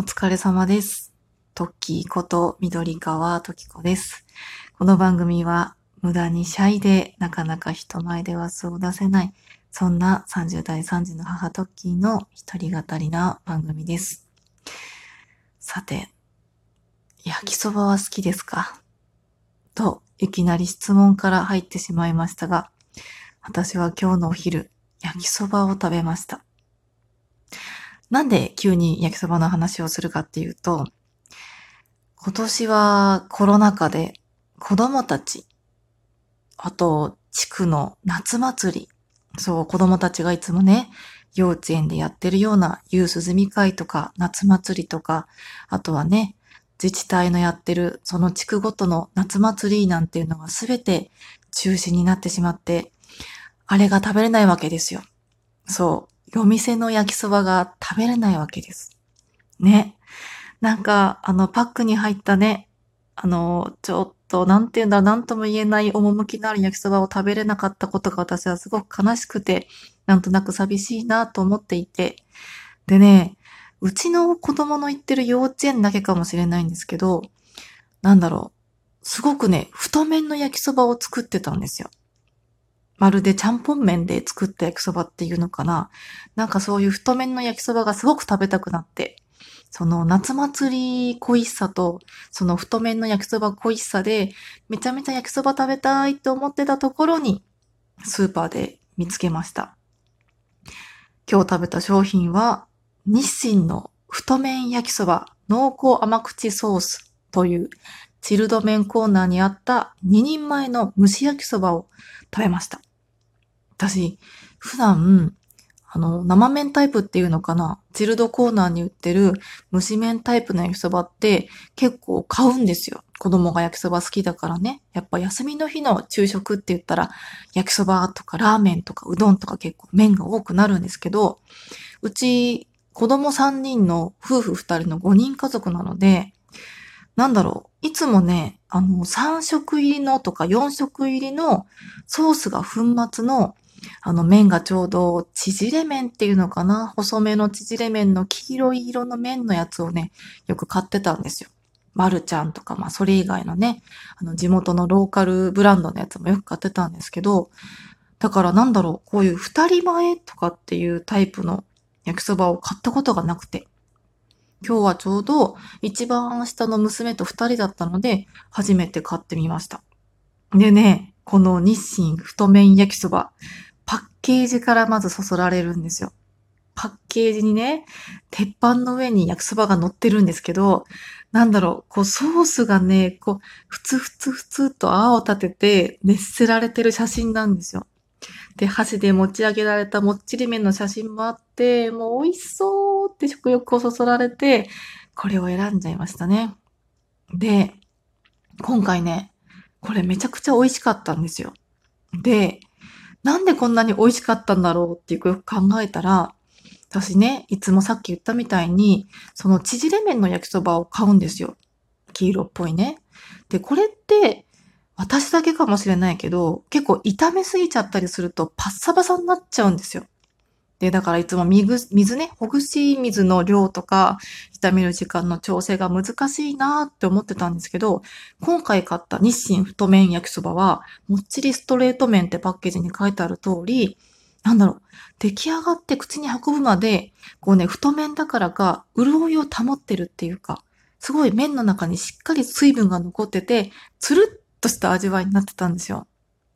お疲れ様です。トッキーこと緑川トキコです。この番組は無駄にシャイでなかなか人前では素を出せない、そんな30代3児の母トッキーの一人語りな番組です。さて、焼きそばは好きですか？と、いきなり質問から入ってしまいましたが、私は今日のお昼、焼きそばを食べました。なんで急に焼きそばの話をするかっていうと、今年はコロナ禍で子供たち、あと地区の夏祭り、そう子供たちがいつもね、幼稚園でやってるような夕涼み会とか夏祭りとか、あとはね、自治体のやってるその地区ごとの夏祭りなんていうのがすべて中止になってしまって、あれが食べれないわけですよ。そう。夜店の焼きそばが食べれないわけです。ね。なんか、あの、パックに入ったね、あの、ちょっと、なんて言うんだろう、なんとも言えない趣のある焼きそばを食べれなかったことが私はすごく悲しくて、なんとなく寂しいなと思っていて。でね、うちの子供の行ってる幼稚園だけかもしれないんですけど、なんだろう、すごくね、太麺の焼きそばを作ってたんですよ。まるでちゃんぽん麺で作った焼きそばっていうのかな？なんかそういう太麺の焼きそばがすごく食べたくなって、その夏祭り恋しさと、その太麺の焼きそば恋しさで、めちゃめちゃ焼きそば食べたいと思ってたところに、スーパーで見つけました。今日食べた商品は、日清の太麺焼きそば濃厚甘口ソースというチルド麺コーナーにあった2人前の蒸し焼きそばを食べました。私、普段、あの、生麺タイプっていうのかな？チルドコーナーに売ってる蒸し麺タイプの焼きそばって結構買うんですよ。子供が焼きそば好きだからね。やっぱ休みの日の昼食って言ったら焼きそばとかラーメンとかうどんとか結構麺が多くなるんですけど、うち子供3人の夫婦2人の5人家族なので、なんだろう。いつもね、あの、3食入りのとか4食入りのソースが粉末のあの麺がちょうど縮れ麺っていうのかな？細めの縮れ麺の黄色い色の麺のやつをね、よく買ってたんですよ。マルちゃんとか、まあそれ以外のね、あの地元のローカルブランドのやつもよく買ってたんですけど、だからなんだろう、こういう二人前とかっていうタイプの焼きそばを買ったことがなくて、今日はちょうど一番下の娘と二人だったので、初めて買ってみました。でね、この日清太麺焼きそば、パッケージからまずそそられるんですよ。パッケージにね、鉄板の上に焼きそばが乗ってるんですけど、なんだろう、こうソースがね、こう、ふつふつふつと泡を立てて熱せられてる写真なんですよ。で、箸で持ち上げられたもっちり麺の写真もあって、もう美味しそうって食欲をそそられて、これを選んじゃいましたね。で、今回ね、これめちゃくちゃ美味しかったんですよ。で、なんでこんなに美味しかったんだろうってよく考えたら、私ね、いつもさっき言ったみたいに、その縮れ麺の焼きそばを買うんですよ。黄色っぽいね。で、これって、私だけかもしれないけど、結構炒めすぎちゃったりするとパッサパサになっちゃうんですよ。で、だからいつも水、ね、ほぐし水の量とか、炒める時間の調整が難しいなって思ってたんですけど、今回買った日清太麺焼きそばは、もっちりストレート麺ってパッケージに書いてある通り、なんだろう、出来上がって口に運ぶまで、こうね、太麺だからか、潤いを保ってるっていうか、すごい麺の中にしっかり水分が残ってて、つるっとした味わいになってたんですよ。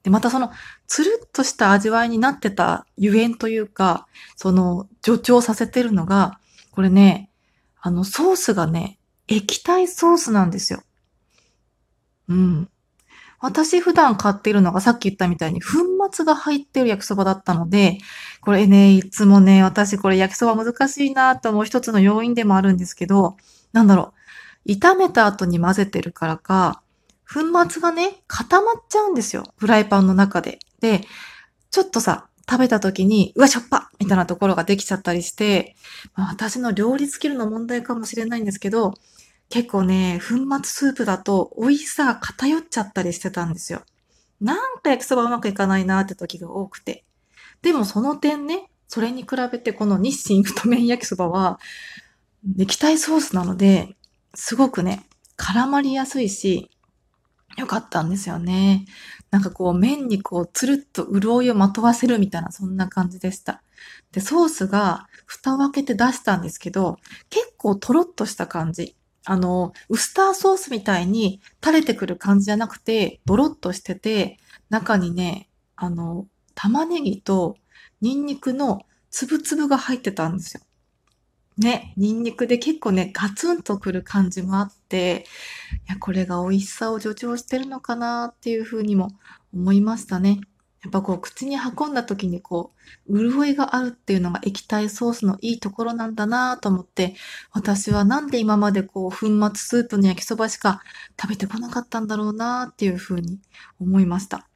で、またその、つるっとした味わいになってたゆえんというか、その、助長させてるのが、これね、あの、ソースがね、液体ソースなんですよ。うん。私普段買ってるのがさっき言ったみたいに粉末が入ってる焼きそばだったので、これね、いつもね、私これ焼きそば難しいなと思う一つの要因でもあるんですけど、なんだろう、炒めた後に混ぜてるからか、粉末がね、固まっちゃうんですよ。フライパンの中で。で、ちょっとさ、食べた時に、うわ、しょっぱみたいなところができちゃったりして、まあ、私の料理スキルの問題かもしれないんですけど、結構ね、粉末スープだと美味しさが偏っちゃったりしてたんですよ。なんか焼きそばうまくいかないなって時が多くて。でもその点ね、それに比べてこの日清太麺焼きそばは、液体ソースなので、すごくね、絡まりやすいし、よかったんですよね。なんかこう麺にこうつるっと潤いをまとわせるみたいなそんな感じでした。で、ソースが蓋を開けて出したんですけど、結構とろっとした感じ。あの、ウスターソースみたいに垂れてくる感じじゃなくて、ドロッとしてて、中にね、あの、玉ねぎとニンニクのつぶつぶが入ってたんですよ。ね、ニンニクで結構ね、ガツンとくる感じもあって、いや、これが美味しさを助長してるのかなっていうふうにも思いましたね。やっぱこう、口に運んだ時にこう、潤いがあるっていうのが液体ソースのいいところなんだなと思って、私はなんで今までこう、粉末スープの焼きそばしか食べてこなかったんだろうなっていうふうに思いました。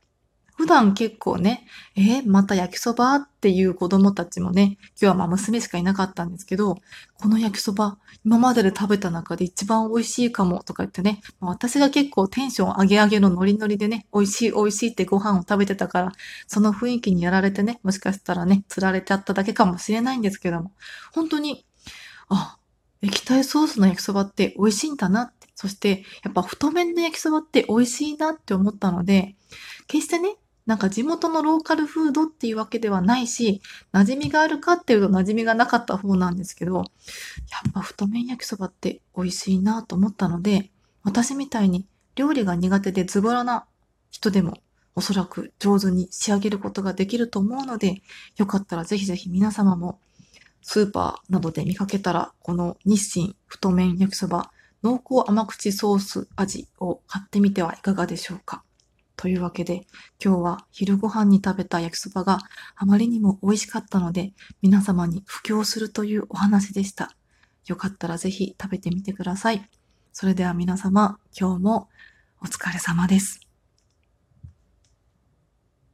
普段結構ね、えー、また焼きそばっていう子供たちもね、今日はまあ娘しかいなかったんですけど、この焼きそば、今までで食べた中で一番美味しいかもとか言ってね、私が結構テンション上げ上げのノリノリでね、美味しい美味しいってご飯を食べてたから、その雰囲気にやられてね、もしかしたらね、釣られちゃっただけかもしれないんですけども、本当に、あ、液体ソースの焼きそばって美味しいんだなって、そしてやっぱ太麺の焼きそばって美味しいなって思ったので、決してね、なんか地元のローカルフードっていうわけではないし、馴染みがあるかっていうと馴染みがなかった方なんですけど、やっぱ太麺焼きそばって美味しいなと思ったので、私みたいに料理が苦手でズボラな人でもおそらく上手に仕上げることができると思うので、よかったらぜひぜひ皆様もスーパーなどで見かけたら、この日清太麺焼きそば濃厚甘口ソース味を買ってみてはいかがでしょうか。というわけで、今日は昼ご飯に食べた焼きそばがあまりにも美味しかったので、皆様に布教するというお話でした。よかったらぜひ食べてみてください。それでは皆様、今日もお疲れ様です。